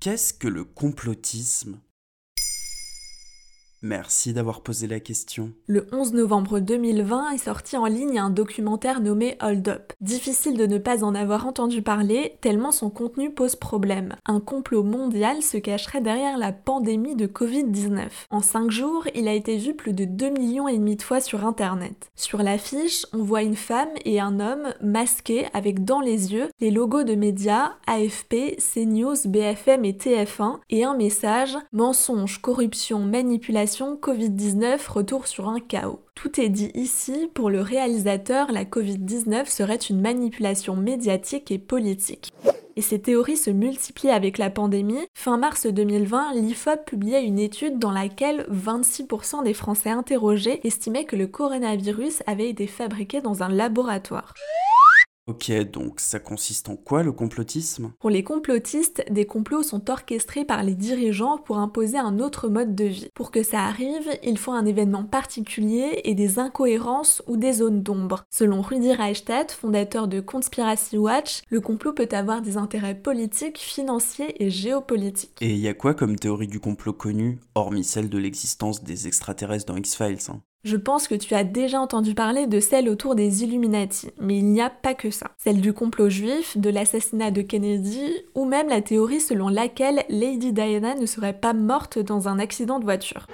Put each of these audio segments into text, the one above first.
Qu'est-ce que le complotisme? Merci d'avoir posé la question. Le 11 novembre 2020 est sorti en ligne un documentaire nommé Hold Up. Difficile de ne pas en avoir entendu parler, tellement son contenu pose problème. Un complot mondial se cacherait derrière la pandémie de Covid-19. En 5 jours, il a été vu plus de 2 millions et demi de fois sur internet. Sur l'affiche, on voit une femme et un homme masqués avec dans les yeux les logos de médias AFP, CNews, BFM et TF1 et un message mensonge, corruption, manipulation Covid-19, retour sur un chaos. Tout est dit ici, pour le réalisateur, la Covid-19 serait une manipulation médiatique et politique. Et ces théories se multiplient avec la pandémie. Fin mars 2020, l'IFOP publiait une étude dans laquelle 26% des Français interrogés estimaient que le coronavirus avait été fabriqué dans un laboratoire. Ok, donc ça consiste en quoi le complotisme? Pour les complotistes, des complots sont orchestrés par les dirigeants pour imposer un autre mode de vie. Pour que ça arrive, il faut un événement particulier et des incohérences ou des zones d'ombre. Selon Rudi Reichstadt, fondateur de Conspiracy Watch, le complot peut avoir des intérêts politiques, financiers et géopolitiques. Et il y a quoi comme théorie du complot connue, hormis celle de l'existence des extraterrestres dans X-Files hein? Je pense que tu as déjà entendu parler de celle autour des Illuminati, mais il n'y a pas que ça. Celle du complot juif, de l'assassinat de Kennedy, ou même la théorie selon laquelle Lady Diana ne serait pas morte dans un accident de voiture.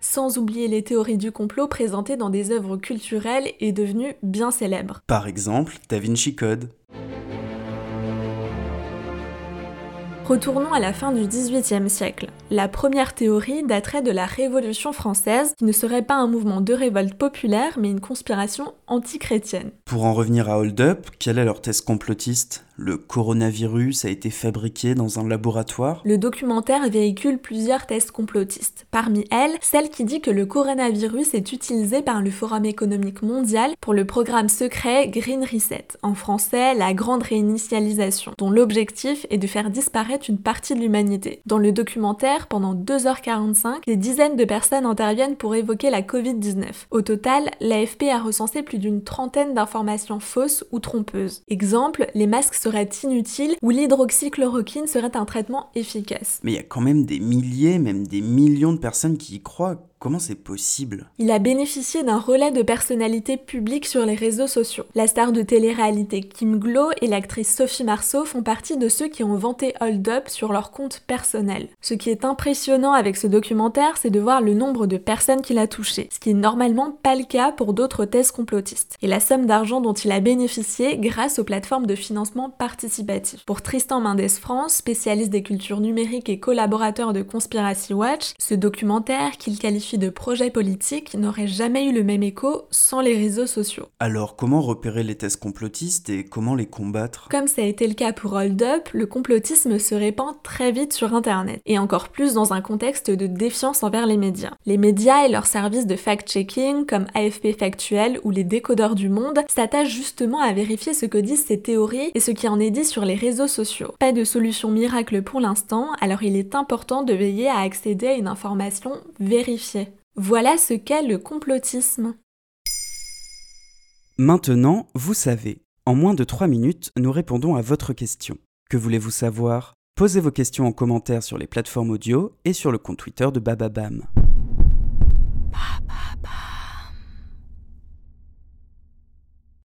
Sans oublier les théories du complot présentées dans des œuvres culturelles et devenues bien célèbres. Par exemple, Da Vinci Code. Retournons à la fin du XVIIIe siècle. La première théorie daterait de la Révolution française, qui ne serait pas un mouvement de révolte populaire, mais une conspiration anti-chrétienne. Pour en revenir à Hold Up, quelle est leur thèse complotiste? Le coronavirus a été fabriqué dans un laboratoire Le documentaire véhicule plusieurs thèses complotistes. Parmi elles, celle qui dit que le coronavirus est utilisé par le Forum économique mondial pour le programme secret Green Reset, en français la grande réinitialisation, dont l'objectif est de faire disparaître une partie de l'humanité. Dans le documentaire, pendant 2h45, des dizaines de personnes interviennent pour évoquer la Covid-19. Au total, l'AFP a recensé plus d'une trentaine d'informations fausses ou trompeuses. Exemple, les masques seraient inutiles ou l'hydroxychloroquine serait un traitement efficace. Mais il y a quand même des milliers, même des millions de personnes qui y croient. Comment c'est possible? Il a bénéficié d'un relais de personnalité publique sur les réseaux sociaux. La star de télé-réalité Kim Glow et l'actrice Sophie Marceau font partie de ceux qui ont vanté Hold Up sur leur compte personnel. Ce qui est impressionnant avec ce documentaire, c'est de voir le nombre de personnes qu'il a touché, ce qui est normalement pas le cas pour d'autres thèses complotistes. Et la somme d'argent dont il a bénéficié grâce aux plateformes de financement participatif. Pour Tristan Mendes France, spécialiste des cultures numériques et collaborateur de Conspiracy Watch, ce documentaire qu'il qualifie de projet politique n'aurait jamais eu le même écho sans les réseaux sociaux. Alors comment repérer les thèses complotistes et comment les combattre? Comme ça a été le cas pour Hold Up, le complotisme se répand très vite sur Internet, et encore plus dans un contexte de défiance envers les médias. Les médias et leurs services de fact-checking, comme AFP Factuel ou les décodeurs du monde, s'attachent justement à vérifier ce que disent ces théories et ce qui en est dit sur les réseaux sociaux. Pas de solution miracle pour l'instant, alors il est important de veiller à accéder à une information vérifiée. Voilà ce qu'est le complotisme. Maintenant, vous savez. En moins de 3 minutes, nous répondons à votre question. Que voulez-vous savoir? Posez vos questions en commentaire sur les plateformes audio et sur le compte Twitter de Bababam.